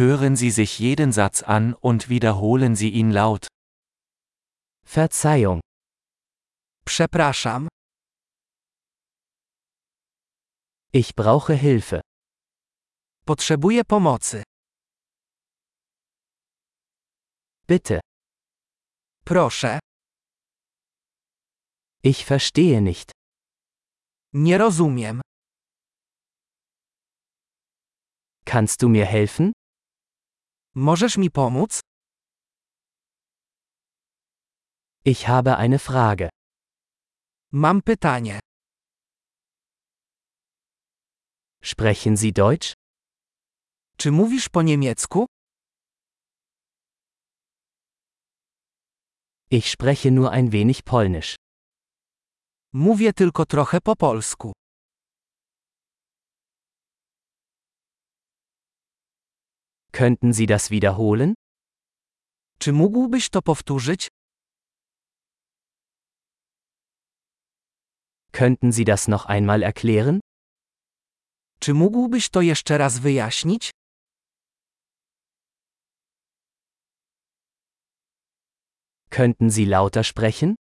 Hören Sie sich jeden Satz an und wiederholen Sie ihn laut. Verzeihung. Przepraszam. Ich brauche Hilfe. Potrzebuję pomocy. Bitte. Proszę. Ich verstehe nicht. Nie rozumiem. Kannst du mir helfen? Możesz mi pomóc? Ich habe eine Frage. Mam pytanie. Sprechen Sie Deutsch? Czy mówisz po niemiecku? Ich spreche nur ein wenig Polnisch. Mówię tylko trochę po polsku. Könnten Sie das wiederholen? Czy mógłbyś to powtórzyć? Könnten Sie das noch einmal erklären? Czy mógłbyś to jeszcze raz wyjaśnić? Könnten Sie lauter sprechen?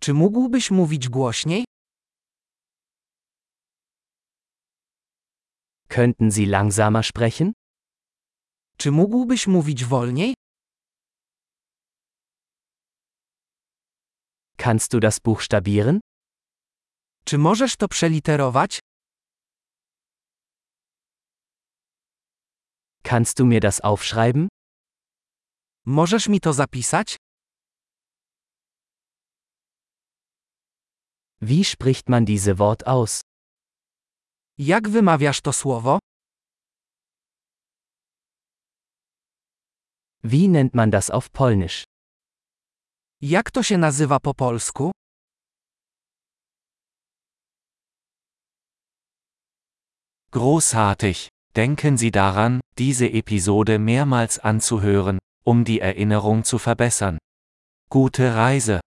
Czy mógłbyś mówić głośniej? Könnten Sie langsamer sprechen? Czy mógłbyś mówić wolniej? Kannst du das buchstabieren? Czy możesz to przeliterować? Kannst du mir das aufschreiben? Możesz mi to zapisać? Wie spricht man diese Wort aus? Jak wymawiasz to słowo? Wie nennt man das auf Polnisch? Jak to się nazywa po polsku? Großartig! Denken Sie daran, diese Episode mehrmals anzuhören, um die Erinnerung zu verbessern. Gute Reise!